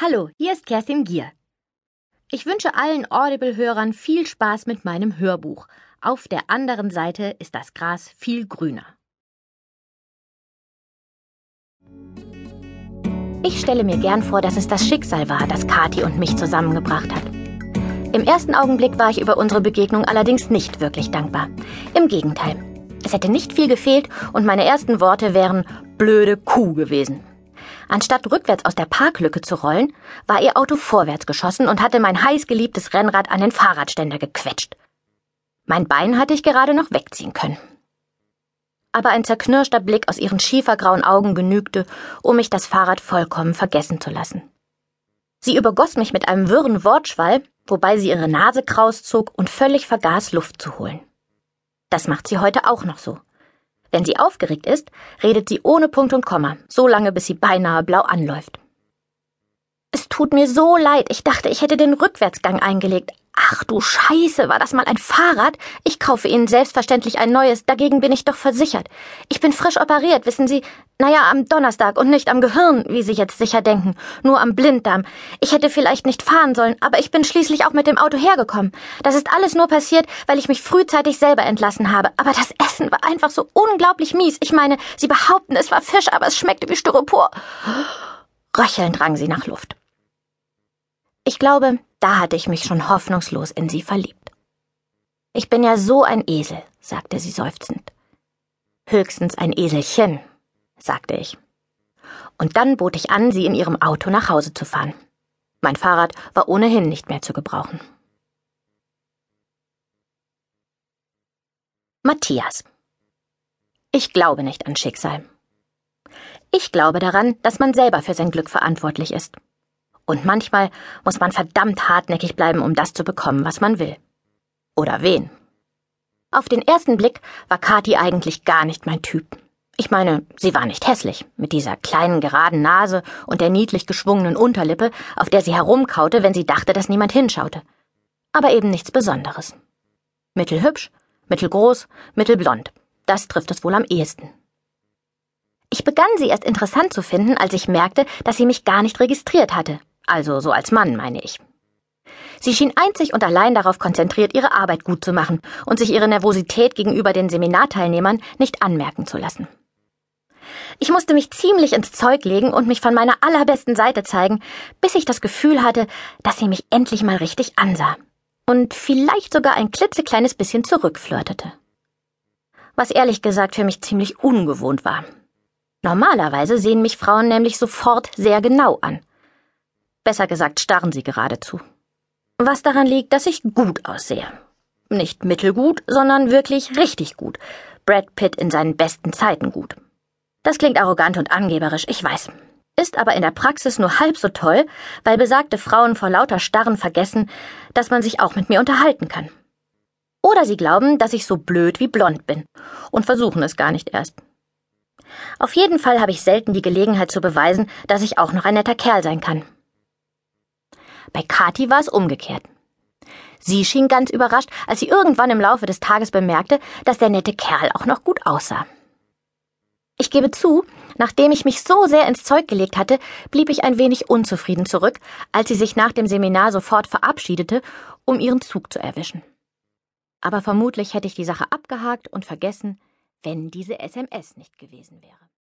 Hallo, hier ist Kerstin Gier. Ich wünsche allen Audible-Hörern viel Spaß mit meinem Hörbuch. Auf der anderen Seite ist das Gras viel grüner. Ich stelle mir gern vor, dass es das Schicksal war, das Kathi und mich zusammengebracht hat. Im ersten Augenblick war ich über unsere Begegnung allerdings nicht wirklich dankbar. Im Gegenteil. Es hätte nicht viel gefehlt und meine ersten Worte wären blöde Kuh gewesen. Anstatt rückwärts aus der Parklücke zu rollen, war ihr Auto vorwärts geschossen und hatte mein heißgeliebtes Rennrad an den Fahrradständer gequetscht. Mein Bein hatte ich gerade noch wegziehen können. Aber ein zerknirschter Blick aus ihren schiefergrauen Augen genügte, um mich das Fahrrad vollkommen vergessen zu lassen. Sie übergoss mich mit einem wirren Wortschwall, wobei sie ihre Nase kraus zog und völlig vergaß, Luft zu holen. Das macht sie heute auch noch so. Wenn sie aufgeregt ist, redet sie ohne Punkt und Komma, so lange bis sie beinahe blau anläuft. Tut mir so leid, ich dachte, ich hätte den Rückwärtsgang eingelegt. Ach du Scheiße, war das mal ein Fahrrad? Ich kaufe Ihnen selbstverständlich ein neues, dagegen bin ich doch versichert. Ich bin frisch operiert, wissen Sie? Naja, am Donnerstag und nicht am Gehirn, wie Sie jetzt sicher denken, nur am Blinddarm. Ich hätte vielleicht nicht fahren sollen, aber ich bin schließlich auch mit dem Auto hergekommen. Das ist alles nur passiert, weil ich mich frühzeitig selber entlassen habe. Aber das Essen war einfach so unglaublich mies. Ich meine, Sie behaupten, es war Fisch, aber es schmeckte wie Styropor. Röchelnd rang sie nach Luft. Ich glaube, da hatte ich mich schon hoffnungslos in sie verliebt. Ich bin ja so ein Esel, sagte sie seufzend. Höchstens ein Eselchen, sagte ich. Und dann bot ich an, sie in ihrem Auto nach Hause zu fahren. Mein Fahrrad war ohnehin nicht mehr zu gebrauchen. Matthias. Ich glaube nicht an Schicksal. Ich glaube daran, dass man selber für sein Glück verantwortlich ist. Und manchmal muss man verdammt hartnäckig bleiben, um das zu bekommen, was man will. Oder wen. Auf den ersten Blick war Kathi eigentlich gar nicht mein Typ. Ich meine, sie war nicht hässlich, mit dieser kleinen geraden Nase und der niedlich geschwungenen Unterlippe, auf der sie herumkaute, wenn sie dachte, dass niemand hinschaute. Aber eben nichts Besonderes. Mittelhübsch, mittelgroß, mittelblond. Das trifft es wohl am ehesten. Ich begann sie erst interessant zu finden, als ich merkte, dass sie mich gar nicht registriert hatte also so als Mann meine ich. Sie schien einzig und allein darauf konzentriert, ihre Arbeit gut zu machen und sich ihre Nervosität gegenüber den Seminarteilnehmern nicht anmerken zu lassen. Ich musste mich ziemlich ins Zeug legen und mich von meiner allerbesten Seite zeigen, bis ich das Gefühl hatte, dass sie mich endlich mal richtig ansah und vielleicht sogar ein klitzekleines bisschen zurückflirtete. Was ehrlich gesagt für mich ziemlich ungewohnt war. Normalerweise sehen mich Frauen nämlich sofort sehr genau an. Besser gesagt, starren sie geradezu. Was daran liegt, dass ich gut aussehe. Nicht mittelgut, sondern wirklich richtig gut. Brad Pitt in seinen besten Zeiten gut. Das klingt arrogant und angeberisch, ich weiß. Ist aber in der Praxis nur halb so toll, weil besagte Frauen vor lauter Starren vergessen, dass man sich auch mit mir unterhalten kann. Oder sie glauben, dass ich so blöd wie blond bin und versuchen es gar nicht erst. Auf jeden Fall habe ich selten die Gelegenheit zu beweisen, dass ich auch noch ein netter Kerl sein kann. Bei Kathi war es umgekehrt. Sie schien ganz überrascht, als sie irgendwann im Laufe des Tages bemerkte, dass der nette Kerl auch noch gut aussah. Ich gebe zu, nachdem ich mich so sehr ins Zeug gelegt hatte, blieb ich ein wenig unzufrieden zurück, als sie sich nach dem Seminar sofort verabschiedete, um ihren Zug zu erwischen. Aber vermutlich hätte ich die Sache abgehakt und vergessen, wenn diese SMS nicht gewesen wäre.